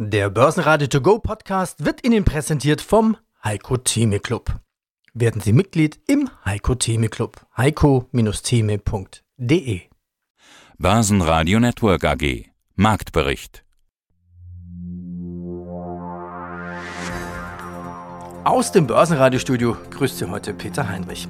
Der Börsenradio To Go Podcast wird Ihnen präsentiert vom Heiko Theme Club. Werden Sie Mitglied im Heiko Theme Club. heiko-theme.de Börsenradio Network AG Marktbericht Aus dem Börsenradiostudio grüßt Sie heute Peter Heinrich.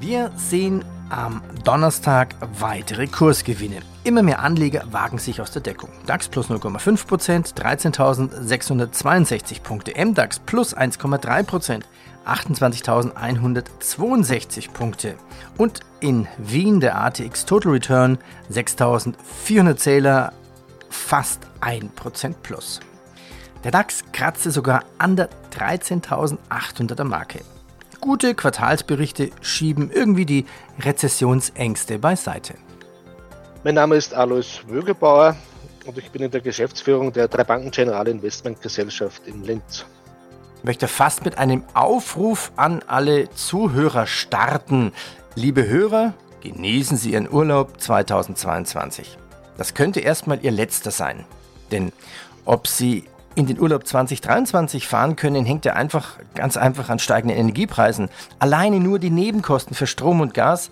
Wir sehen am Donnerstag weitere Kursgewinne. Immer mehr Anleger wagen sich aus der Deckung. DAX plus 0,5%, 13.662 Punkte. MDAX plus 1,3%, 28.162 Punkte. Und in Wien der ATX Total Return 6.400 Zähler, fast 1% plus. Der DAX kratzte sogar an der 13.800er Marke. Gute Quartalsberichte schieben irgendwie die Rezessionsängste beiseite. Mein Name ist Alois Wögebauer und ich bin in der Geschäftsführung der Drei Banken General Investment Gesellschaft in Linz. Ich möchte fast mit einem Aufruf an alle Zuhörer starten. Liebe Hörer, genießen Sie Ihren Urlaub 2022. Das könnte erstmal Ihr letzter sein. Denn ob Sie in den Urlaub 2023 fahren können, hängt ja einfach ganz einfach an steigenden Energiepreisen. Alleine nur die Nebenkosten für Strom und Gas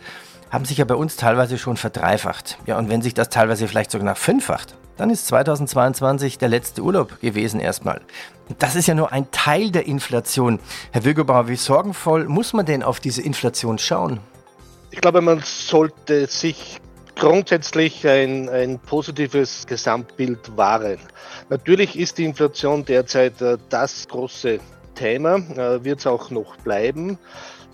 haben sich ja bei uns teilweise schon verdreifacht. Ja, und wenn sich das teilweise vielleicht sogar nach fünffacht, dann ist 2022 der letzte Urlaub gewesen erstmal. Das ist ja nur ein Teil der Inflation. Herr Wilgebauer, wie sorgenvoll muss man denn auf diese Inflation schauen? Ich glaube, man sollte sich grundsätzlich ein, ein positives Gesamtbild wahren. Natürlich ist die Inflation derzeit äh, das große Thema, äh, wird es auch noch bleiben.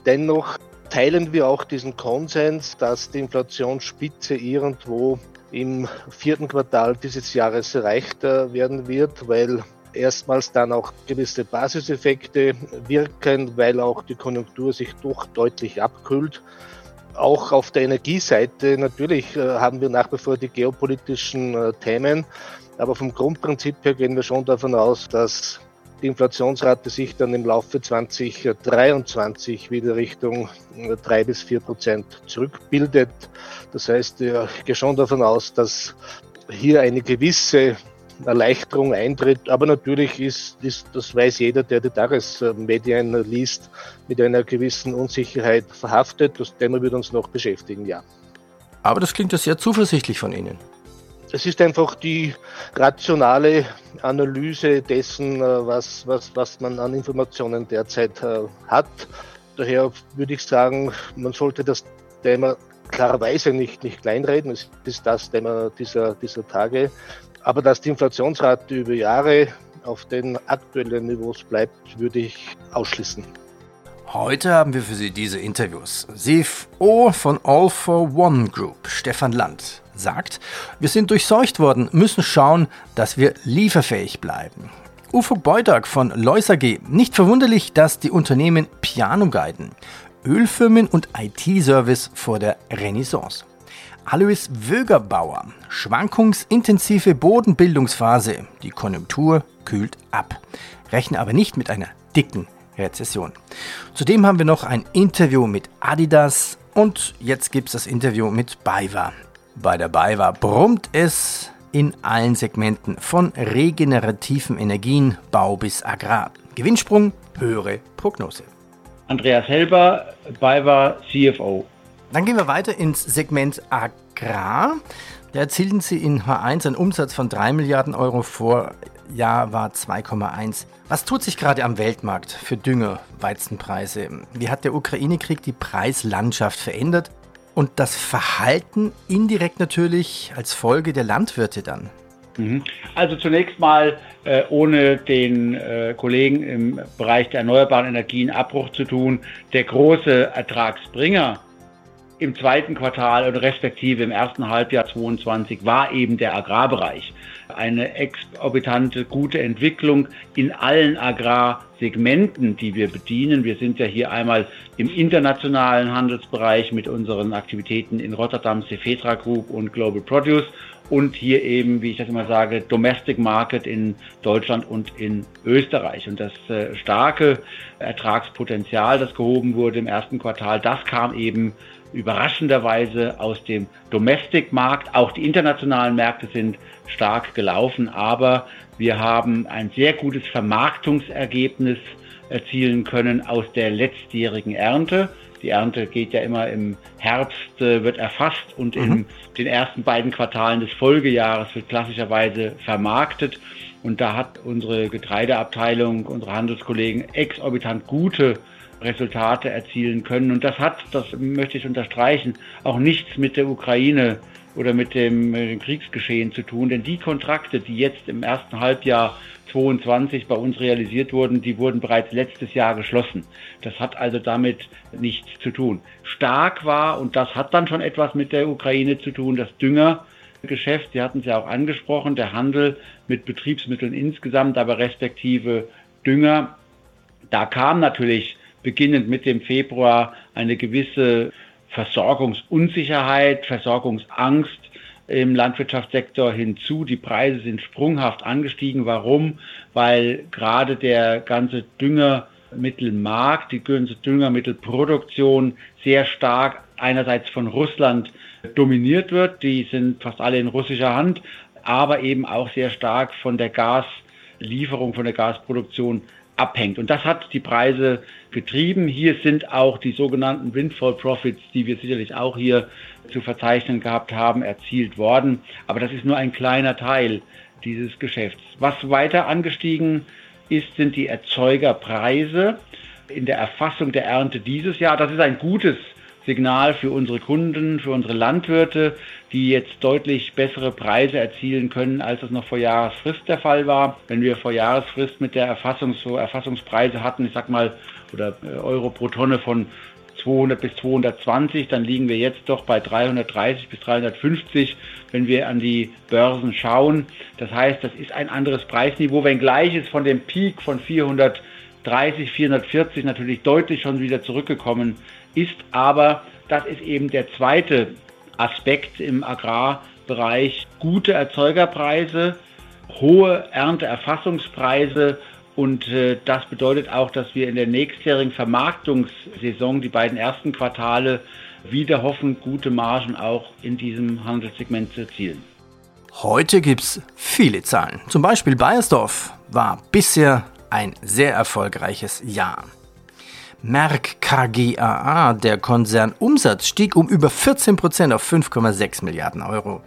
Dennoch teilen wir auch diesen Konsens, dass die Inflationsspitze irgendwo im vierten Quartal dieses Jahres erreicht äh, werden wird, weil erstmals dann auch gewisse Basiseffekte wirken, weil auch die Konjunktur sich doch deutlich abkühlt. Auch auf der Energieseite natürlich äh, haben wir nach wie vor die geopolitischen äh, Themen, aber vom Grundprinzip her gehen wir schon davon aus, dass die Inflationsrate sich dann im Laufe 2023 wieder Richtung 3 äh, bis 4 Prozent zurückbildet. Das heißt, ich gehe schon davon aus, dass hier eine gewisse Erleichterung eintritt. Aber natürlich ist, ist, das weiß jeder, der die Tagesmedien liest, mit einer gewissen Unsicherheit verhaftet. Das Thema wird uns noch beschäftigen, ja. Aber das klingt ja sehr zuversichtlich von Ihnen. Es ist einfach die rationale Analyse dessen, äh, was, was, was man an Informationen derzeit äh, hat. Daher würde ich sagen, man sollte das Thema klarerweise nicht, nicht kleinreden. Es ist das Thema dieser, dieser Tage. Aber dass die Inflationsrate über Jahre auf den aktuellen Niveaus bleibt, würde ich ausschließen. Heute haben wir für Sie diese Interviews. CFO von All for One Group, Stefan Land, sagt, wir sind durchseucht worden, müssen schauen, dass wir lieferfähig bleiben. Ufo Beudag von Leus AG, nicht verwunderlich, dass die Unternehmen Piano guiden. Ölfirmen und IT-Service vor der Renaissance. Alois Wögerbauer, schwankungsintensive Bodenbildungsphase. Die Konjunktur kühlt ab. Rechnen aber nicht mit einer dicken Rezession. Zudem haben wir noch ein Interview mit Adidas und jetzt gibt es das Interview mit BayWa. Bei der BayWa brummt es in allen Segmenten von regenerativen Energien, Bau bis Agrar. Gewinnsprung, höhere Prognose. Andreas Helber, BayWa CFO. Dann gehen wir weiter ins Segment Agrar. Da erzielten sie in H1 einen Umsatz von 3 Milliarden Euro vor Jahr war 2,1. Was tut sich gerade am Weltmarkt für Dünger, Weizenpreise? Wie hat der Ukraine-Krieg die Preislandschaft verändert? Und das Verhalten indirekt natürlich als Folge der Landwirte dann? Mhm. Also zunächst mal, äh, ohne den äh, Kollegen im Bereich der erneuerbaren Energien Abbruch zu tun, der große Ertragsbringer im zweiten Quartal oder respektive im ersten Halbjahr 2022 war eben der Agrarbereich. Eine exorbitante gute Entwicklung in allen Agrarsegmenten, die wir bedienen. Wir sind ja hier einmal im internationalen Handelsbereich mit unseren Aktivitäten in Rotterdam, Cefetra Group und Global Produce und hier eben, wie ich das immer sage, Domestic Market in Deutschland und in Österreich. Und das äh, starke Ertragspotenzial, das gehoben wurde im ersten Quartal, das kam eben überraschenderweise aus dem Domestic-Markt. Auch die internationalen Märkte sind stark gelaufen, aber Wir haben ein sehr gutes Vermarktungsergebnis erzielen können aus der letztjährigen Ernte. Die Ernte geht ja immer im Herbst, äh, wird erfasst und mhm. in den ersten beiden Quartalen des Folgejahres wird klassischerweise vermarktet. Und da hat unsere Getreideabteilung, unsere Handelskollegen exorbitant gute Resultate erzielen können. Und das hat, das möchte ich unterstreichen, auch nichts mit der Ukraine oder mit dem, mit dem Kriegsgeschehen zu tun. Denn die Kontrakte, die jetzt im ersten Halbjahr 22 bei uns realisiert wurden, die wurden bereits letztes Jahr geschlossen. Das hat also damit nichts zu tun. Stark war, und das hat dann schon etwas mit der Ukraine zu tun, das Düngergeschäft, Sie hatten es ja auch angesprochen, der Handel mit Betriebsmitteln insgesamt, aber respektive Dünger. Da kam natürlich beginnend mit dem Februar eine gewisse Versorgungsunsicherheit, Versorgungsangst im Landwirtschaftssektor hinzu. Die Preise sind sprunghaft angestiegen. Warum? Weil gerade der ganze Düngermittelmarkt, die ganze Düngermittelproduktion sehr stark einerseits von Russland dominiert wird. Die sind fast alle in russischer Hand, aber eben auch sehr stark von der Gaslieferung, von der Gasproduktion abhängt. Und das hat die Preise getrieben. Hier sind auch die sogenannten Windfall Profits, die wir sicherlich auch hier zu verzeichnen gehabt haben, erzielt worden. Aber das ist nur ein kleiner Teil dieses Geschäfts. Was weiter angestiegen ist, sind die Erzeugerpreise in der Erfassung der Ernte dieses Jahr. Das ist ein gutes Signal für unsere Kunden, für unsere Landwirte, die jetzt deutlich bessere Preise erzielen können, als es noch vor Jahresfrist der Fall war. Wenn wir vor Jahresfrist mit der Erfassung Erfassungspreise hatten, ich sag mal, oder äh, Euro pro Tonne von 200 bis 220, dann liegen wir jetzt doch bei 330 bis 350, wenn wir an die Börsen schauen. Das heißt, das ist ein anderes Preisniveau, wenngleich es von dem Peak von 430, 440 natürlich deutlich schon wieder zurückgekommen ist. Aber das ist eben der zweite Aspekt im Agrarbereich. Gute Erzeugerpreise, hohe Ernteerfassungspreise und äh, das bedeutet auch, dass wir in der nächstjährigen Vermarktungssaison die beiden ersten Quartale wieder hoffen, gute Margen auch in diesem Handelssegment zu erzielen. Heute gibt es viele Zahlen. Zum Beispiel Bayersdorf war bisher ein sehr erfolgreiches Jahr. Merck KGaA, der Konzernumsatz, stieg um über 14 Prozent auf 5,6 Milliarden Euro.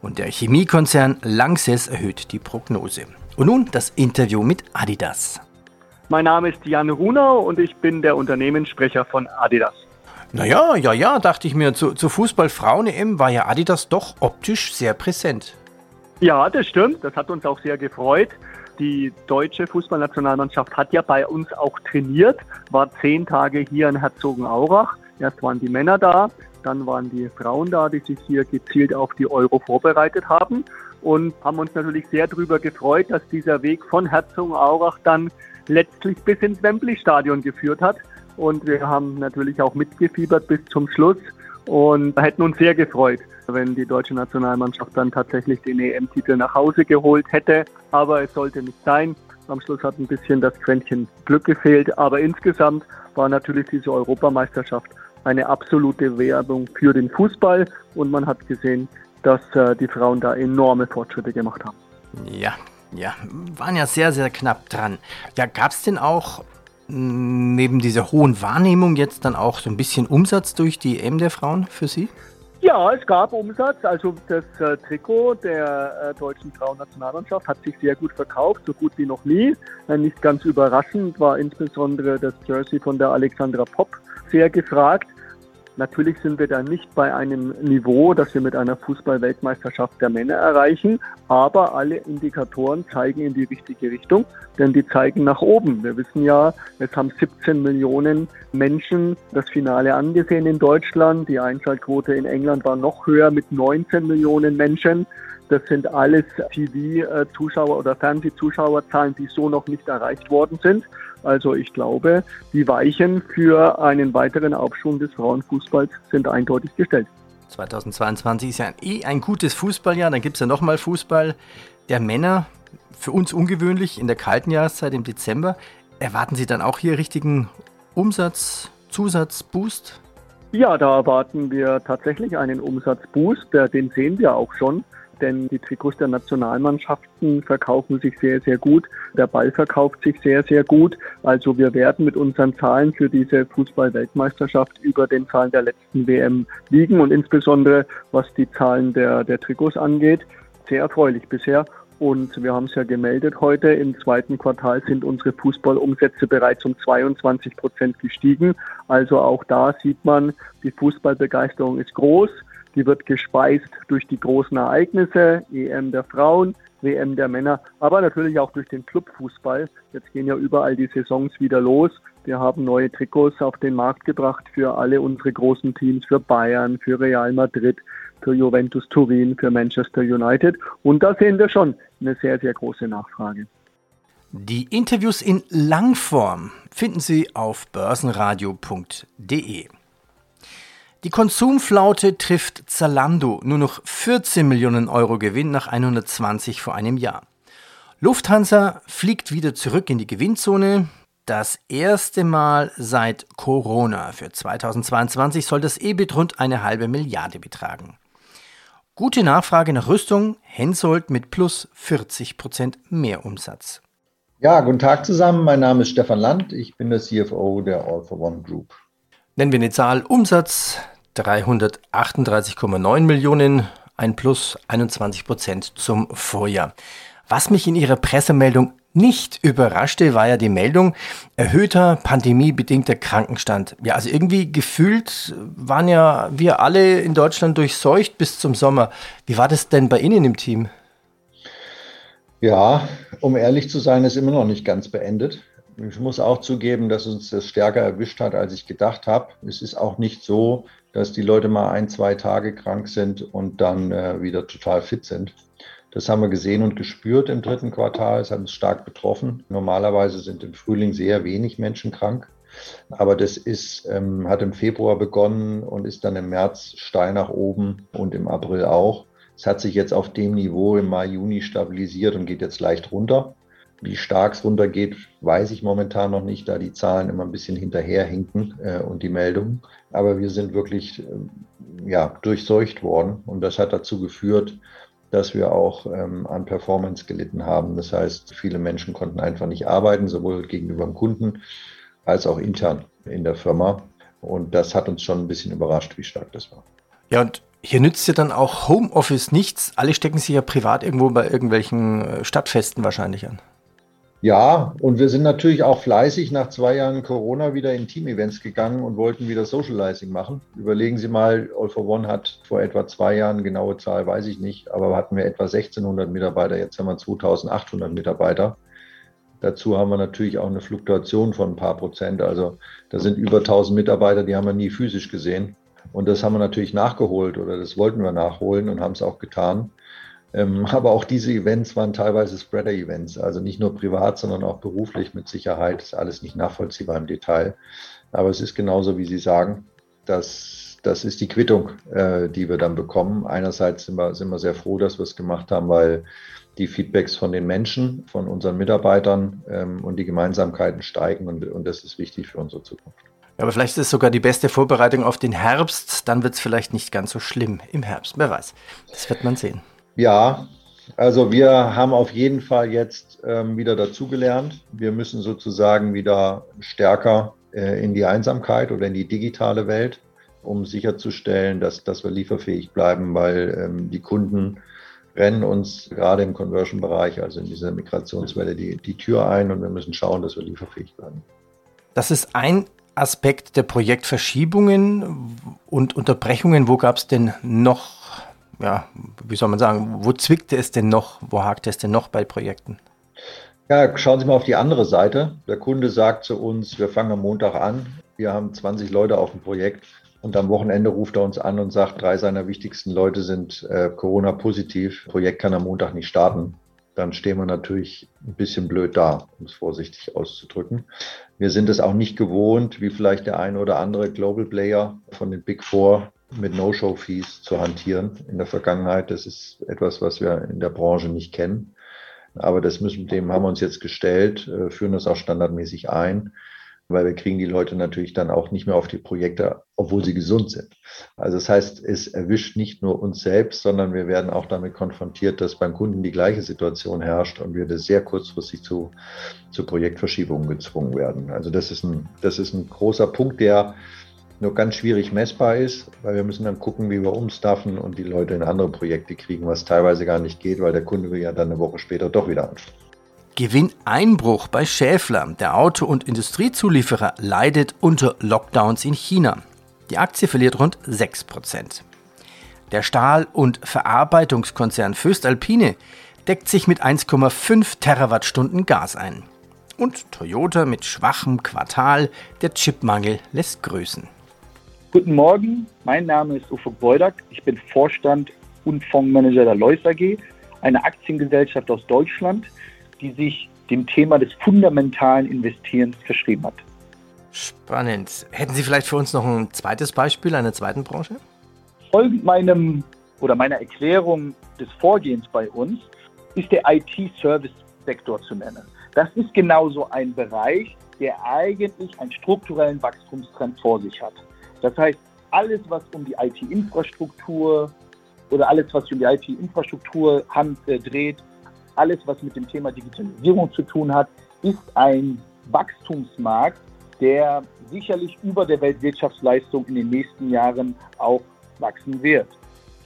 Und der Chemiekonzern Lanxess erhöht die Prognose. Und nun das Interview mit Adidas. Mein Name ist Jan Runau und ich bin der Unternehmenssprecher von Adidas. Naja, ja, ja, dachte ich mir, zu, zur Fußball-Frauen-EM war ja Adidas doch optisch sehr präsent. Ja, das stimmt. Das hat uns auch sehr gefreut. Die deutsche Fußballnationalmannschaft hat ja bei uns auch trainiert, war zehn Tage hier in Herzogenaurach. Erst waren die Männer da, dann waren die Frauen da, die sich hier gezielt auf die Euro vorbereitet haben und haben uns natürlich sehr darüber gefreut, dass dieser Weg von Herzogenaurach dann letztlich bis ins Wembley-Stadion geführt hat. Und wir haben natürlich auch mitgefiebert bis zum Schluss und hätten uns sehr gefreut, wenn die deutsche Nationalmannschaft dann tatsächlich den EM-Titel nach Hause geholt hätte. Aber es sollte nicht sein. Am Schluss hat ein bisschen das Quäntchen Glück gefehlt. Aber insgesamt war natürlich diese Europameisterschaft eine absolute Werbung für den Fußball. Und man hat gesehen, dass äh, die Frauen da enorme Fortschritte gemacht haben. Ja, ja, waren ja sehr, sehr knapp dran. Ja, gab es denn auch neben dieser hohen Wahrnehmung jetzt dann auch so ein bisschen Umsatz durch die EM der Frauen für Sie? Ja, es gab Umsatz. Also das äh, Trikot der äh, deutschen Frauennationalmannschaft hat sich sehr gut verkauft, so gut wie noch nie. Äh, nicht ganz überraschend war insbesondere das Jersey von der Alexandra Popp sehr gefragt. Natürlich sind wir da nicht bei einem Niveau, das wir mit einer Fußball-Weltmeisterschaft der Männer erreichen, aber alle Indikatoren zeigen in die richtige Richtung, denn die zeigen nach oben. Wir wissen ja, es haben 17 Millionen Menschen das Finale angesehen in Deutschland. Die Einschaltquote in England war noch höher mit 19 Millionen Menschen. Das sind alles TV-Zuschauer oder Fernsehzuschauerzahlen, die so noch nicht erreicht worden sind. Also ich glaube, die Weichen für einen weiteren Aufschwung des Frauenfußballs sind eindeutig gestellt. 2022 ist ja eh ein gutes Fußballjahr. Dann gibt es ja nochmal Fußball der Männer. Für uns ungewöhnlich in der kalten Jahreszeit im Dezember. Erwarten Sie dann auch hier richtigen Umsatz, Zusatz, Boost? Ja, da erwarten wir tatsächlich einen Umsatzboost. Den sehen wir auch schon. Denn die Trikots der Nationalmannschaften verkaufen sich sehr, sehr gut. Der Ball verkauft sich sehr, sehr gut. Also wir werden mit unseren Zahlen für diese Fußball-Weltmeisterschaft über den Zahlen der letzten WM liegen und insbesondere was die Zahlen der, der Trikots angeht, sehr erfreulich bisher. Und wir haben es ja gemeldet heute, im zweiten Quartal sind unsere Fußballumsätze bereits um 22 Prozent gestiegen. Also auch da sieht man, die Fußballbegeisterung ist groß. Die wird gespeist durch die großen Ereignisse, EM der Frauen, WM der Männer, aber natürlich auch durch den Clubfußball. Jetzt gehen ja überall die Saisons wieder los. Wir haben neue Trikots auf den Markt gebracht für alle unsere großen Teams, für Bayern, für Real Madrid, für Juventus Turin, für Manchester United. Und da sehen wir schon eine sehr, sehr große Nachfrage. Die Interviews in Langform finden Sie auf börsenradio.de. Die Konsumflaute trifft Zalando. Nur noch 14 Millionen Euro Gewinn nach 120 vor einem Jahr. Lufthansa fliegt wieder zurück in die Gewinnzone. Das erste Mal seit Corona. Für 2022 soll das EBIT rund eine halbe Milliarde betragen. Gute Nachfrage nach Rüstung, Hensoldt mit plus 40 Prozent mehr Umsatz. Ja, guten Tag zusammen. Mein Name ist Stefan Land. Ich bin der CFO der All for One Group. Nennen wir eine Zahl Umsatz 338,9 Millionen, ein Plus 21 Prozent zum Vorjahr. Was mich in Ihrer Pressemeldung nicht überraschte, war ja die Meldung erhöhter pandemiebedingter Krankenstand. Ja, also irgendwie gefühlt waren ja wir alle in Deutschland durchseucht bis zum Sommer. Wie war das denn bei Ihnen im Team? Ja, um ehrlich zu sein, ist immer noch nicht ganz beendet. Ich muss auch zugeben, dass uns das stärker erwischt hat, als ich gedacht habe. Es ist auch nicht so, dass die Leute mal ein, zwei Tage krank sind und dann äh, wieder total fit sind. Das haben wir gesehen und gespürt im dritten Quartal. Es hat uns stark betroffen. Normalerweise sind im Frühling sehr wenig Menschen krank. Aber das ist, ähm, hat im Februar begonnen und ist dann im März steil nach oben und im April auch. Es hat sich jetzt auf dem Niveau im Mai, Juni stabilisiert und geht jetzt leicht runter. Wie stark es runtergeht, weiß ich momentan noch nicht, da die Zahlen immer ein bisschen hinterherhinken äh, und die Meldungen. Aber wir sind wirklich äh, ja, durchseucht worden und das hat dazu geführt, dass wir auch ähm, an Performance gelitten haben. Das heißt, viele Menschen konnten einfach nicht arbeiten, sowohl gegenüber dem Kunden als auch intern in der Firma. Und das hat uns schon ein bisschen überrascht, wie stark das war. Ja, und hier nützt ja dann auch Homeoffice nichts. Alle stecken sich ja privat irgendwo bei irgendwelchen äh, Stadtfesten wahrscheinlich an. Ja, und wir sind natürlich auch fleißig nach zwei Jahren Corona wieder in Team-Events gegangen und wollten wieder Socializing machen. Überlegen Sie mal, All for One hat vor etwa zwei Jahren, genaue Zahl weiß ich nicht, aber hatten wir etwa 1600 Mitarbeiter, jetzt haben wir 2800 Mitarbeiter. Dazu haben wir natürlich auch eine Fluktuation von ein paar Prozent. Also da sind über 1000 Mitarbeiter, die haben wir nie physisch gesehen. Und das haben wir natürlich nachgeholt oder das wollten wir nachholen und haben es auch getan. Ähm, aber auch diese Events waren teilweise Spreader-Events, also nicht nur privat, sondern auch beruflich mit Sicherheit. Das ist alles nicht nachvollziehbar im Detail. Aber es ist genauso, wie Sie sagen, dass das ist die Quittung, äh, die wir dann bekommen. Einerseits sind wir, sind wir sehr froh, dass wir es gemacht haben, weil die Feedbacks von den Menschen, von unseren Mitarbeitern ähm, und die Gemeinsamkeiten steigen und, und das ist wichtig für unsere Zukunft. Aber vielleicht ist es sogar die beste Vorbereitung auf den Herbst. Dann wird es vielleicht nicht ganz so schlimm im Herbst. Wer weiß. Das wird man sehen. Ja, also wir haben auf jeden Fall jetzt ähm, wieder dazugelernt. Wir müssen sozusagen wieder stärker äh, in die Einsamkeit oder in die digitale Welt, um sicherzustellen, dass, dass wir lieferfähig bleiben, weil ähm, die Kunden rennen uns gerade im Conversion-Bereich, also in dieser Migrationswelle, die, die Tür ein und wir müssen schauen, dass wir lieferfähig bleiben. Das ist ein Aspekt der Projektverschiebungen und Unterbrechungen. Wo gab es denn noch ja, wie soll man sagen, wo zwickte es denn noch, wo hakt es denn noch bei Projekten? Ja, schauen Sie mal auf die andere Seite. Der Kunde sagt zu uns, wir fangen am Montag an, wir haben 20 Leute auf dem Projekt und am Wochenende ruft er uns an und sagt, drei seiner wichtigsten Leute sind äh, Corona-positiv, Projekt kann am Montag nicht starten. Dann stehen wir natürlich ein bisschen blöd da, um es vorsichtig auszudrücken. Wir sind es auch nicht gewohnt, wie vielleicht der ein oder andere Global Player von den Big Four, mit No-Show-Fees zu hantieren in der Vergangenheit. Das ist etwas, was wir in der Branche nicht kennen. Aber das müssen, dem haben wir uns jetzt gestellt, äh, führen das auch standardmäßig ein. weil wir kriegen die Leute natürlich dann auch nicht mehr auf die Projekte, obwohl sie gesund sind. Also das heißt, es erwischt nicht nur uns selbst, sondern wir werden auch damit konfrontiert, dass beim Kunden die gleiche Situation herrscht und wir sehr kurzfristig zu, zu Projektverschiebungen gezwungen werden. Also das ist ein, das ist ein großer Punkt, der nur ganz schwierig messbar ist, weil wir müssen dann gucken, wie wir umstaffen und die Leute in andere Projekte kriegen, was teilweise gar nicht geht, weil der Kunde will ja dann eine Woche später doch wieder anfangen. Gewinneinbruch bei Schäfler. Der Auto- und Industriezulieferer leidet unter Lockdowns in China. Die Aktie verliert rund 6%. Der Stahl- und Verarbeitungskonzern Föstalpine deckt sich mit 1,5 Terawattstunden Gas ein. Und Toyota mit schwachem Quartal, der Chipmangel lässt grüßen. Guten Morgen, mein Name ist Ufuk Beudak. Ich bin Vorstand und Fondsmanager der Lois AG, eine Aktiengesellschaft aus Deutschland, die sich dem Thema des fundamentalen Investierens verschrieben hat. Spannend. Hätten Sie vielleicht für uns noch ein zweites Beispiel einer zweiten Branche? Folgend meinem oder meiner Erklärung des Vorgehens bei uns ist der IT-Service-Sektor zu nennen. Das ist genauso ein Bereich, der eigentlich einen strukturellen Wachstumstrend vor sich hat. Das heißt, alles, was um die IT-Infrastruktur oder alles, was sich um die IT-Infrastruktur äh, dreht, alles, was mit dem Thema Digitalisierung zu tun hat, ist ein Wachstumsmarkt, der sicherlich über der Weltwirtschaftsleistung in den nächsten Jahren auch wachsen wird.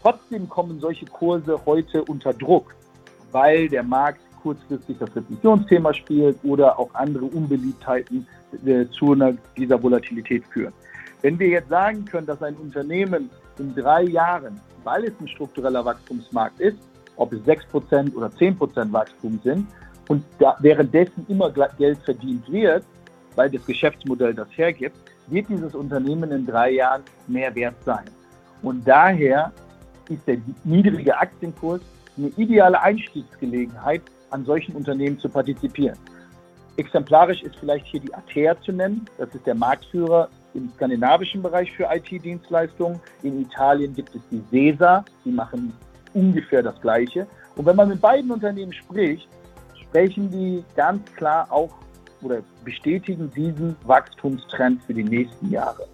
Trotzdem kommen solche Kurse heute unter Druck, weil der Markt kurzfristig das Rezessionsthema spielt oder auch andere Unbeliebtheiten äh, zu einer, dieser Volatilität führen. Wenn wir jetzt sagen können, dass ein Unternehmen in drei Jahren, weil es ein struktureller Wachstumsmarkt ist, ob es 6% oder 10% Wachstum sind und da währenddessen immer Geld verdient wird, weil das Geschäftsmodell das hergibt, wird dieses Unternehmen in drei Jahren mehr wert sein. Und daher ist der niedrige Aktienkurs eine ideale Einstiegsgelegenheit, an solchen Unternehmen zu partizipieren. Exemplarisch ist vielleicht hier die Atea zu nennen. Das ist der Marktführer im skandinavischen Bereich für IT-Dienstleistungen. In Italien gibt es die SESA, die machen ungefähr das Gleiche. Und wenn man mit beiden Unternehmen spricht, sprechen die ganz klar auch oder bestätigen diesen Wachstumstrend für die nächsten Jahre.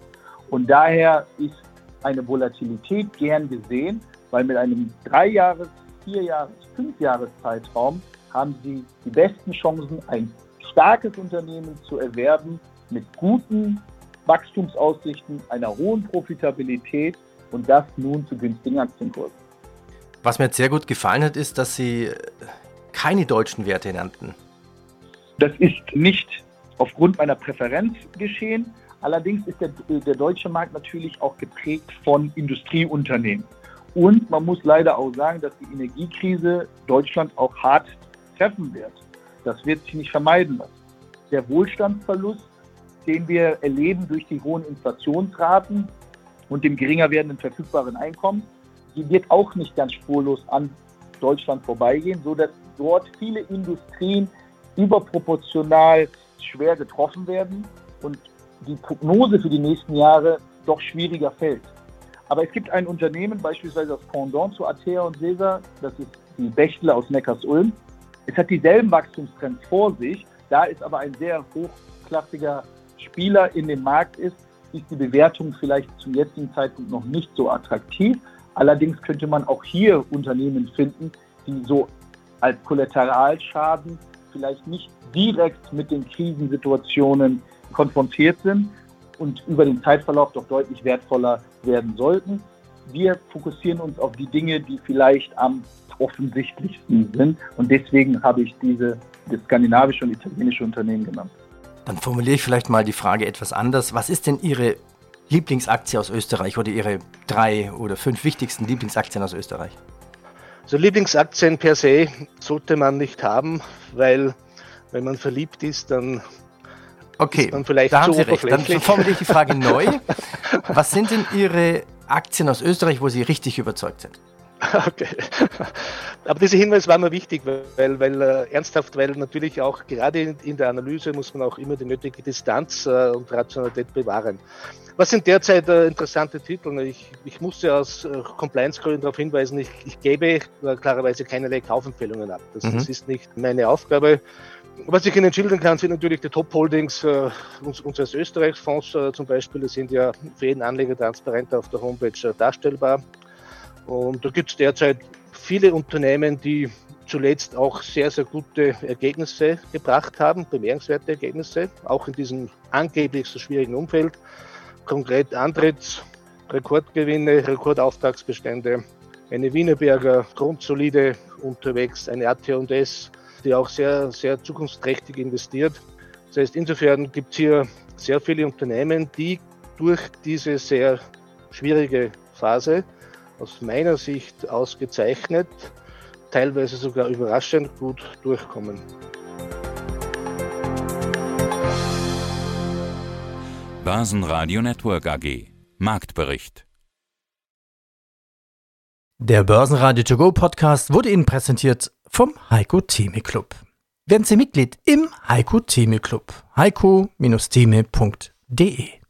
Und daher ist eine Volatilität gern gesehen, weil mit einem drei Jahres, vier Jahres, fünf Jahres Zeitraum haben sie die besten Chancen, ein starkes Unternehmen zu erwerben mit guten Wachstumsaussichten, einer hohen Profitabilität und das nun zu günstigen Aktienkursen. Was mir jetzt sehr gut gefallen hat, ist, dass Sie keine deutschen Werte nannten. Das ist nicht aufgrund meiner Präferenz geschehen. Allerdings ist der, der deutsche Markt natürlich auch geprägt von Industrieunternehmen. Und man muss leider auch sagen, dass die Energiekrise Deutschland auch hart treffen wird. Das wird sich nicht vermeiden lassen. Der Wohlstandsverlust, den wir erleben durch die hohen Inflationsraten und dem geringer werdenden verfügbaren Einkommen, die wird auch nicht ganz spurlos an Deutschland vorbeigehen, sodass dort viele Industrien überproportional schwer getroffen werden und die Prognose für die nächsten Jahre doch schwieriger fällt. Aber es gibt ein Unternehmen, beispielsweise das Pendant zu Atea und Sesa, das ist die Bechtle aus Neckars-Ulm. Es hat dieselben Wachstumstrends vor sich, da es aber ein sehr hochklassiger Spieler in dem Markt ist, ist die Bewertung vielleicht zum jetzigen Zeitpunkt noch nicht so attraktiv. Allerdings könnte man auch hier Unternehmen finden, die so als Kollateralschaden vielleicht nicht direkt mit den Krisensituationen konfrontiert sind und über den Zeitverlauf doch deutlich wertvoller werden sollten. Wir fokussieren uns auf die Dinge, die vielleicht am offensichtlichsten sind und deswegen habe ich diese das skandinavische und italienische Unternehmen genannt. Dann formuliere ich vielleicht mal die Frage etwas anders. Was ist denn Ihre Lieblingsaktie aus Österreich oder Ihre drei oder fünf wichtigsten Lieblingsaktien aus Österreich? So also Lieblingsaktien per se sollte man nicht haben, weil wenn man verliebt ist, dann okay, ist man vielleicht da haben Sie recht. Dann formuliere ich die Frage neu. Was sind denn Ihre Aktien aus Österreich, wo Sie richtig überzeugt sind? Okay. Aber dieser Hinweis war mir wichtig, weil, weil äh, ernsthaft, weil natürlich auch gerade in, in, der Analyse muss man auch immer die nötige Distanz äh, und Rationalität bewahren. Was sind derzeit äh, interessante Titel? Ich, ich musste aus äh, Compliance-Gründen darauf hinweisen, ich, ich gebe äh, klarerweise keinerlei Kaufempfehlungen ab. Das, mhm. das, ist nicht meine Aufgabe. Was ich Ihnen schildern kann, sind natürlich die Top-Holdings äh, unseres Österreichsfonds äh, zum Beispiel. Die sind ja für jeden Anleger transparent auf der Homepage äh, darstellbar. Und da gibt es derzeit viele Unternehmen, die zuletzt auch sehr, sehr gute Ergebnisse gebracht haben, bemerkenswerte Ergebnisse, auch in diesem angeblich so schwierigen Umfeld. Konkret Antritts, Rekordgewinne, Rekordauftragsbestände, eine Wienerberger grundsolide unterwegs, eine AT&S, die auch sehr, sehr zukunftsträchtig investiert. Das heißt, insofern gibt es hier sehr viele Unternehmen, die durch diese sehr schwierige Phase aus meiner Sicht ausgezeichnet, teilweise sogar überraschend gut durchkommen. Börsenradio Network AG Marktbericht Der Börsenradio To Go Podcast wurde Ihnen präsentiert vom Heiko Theme Club. Werden Sie Mitglied im Heiko Theme Club. heiko-theme.de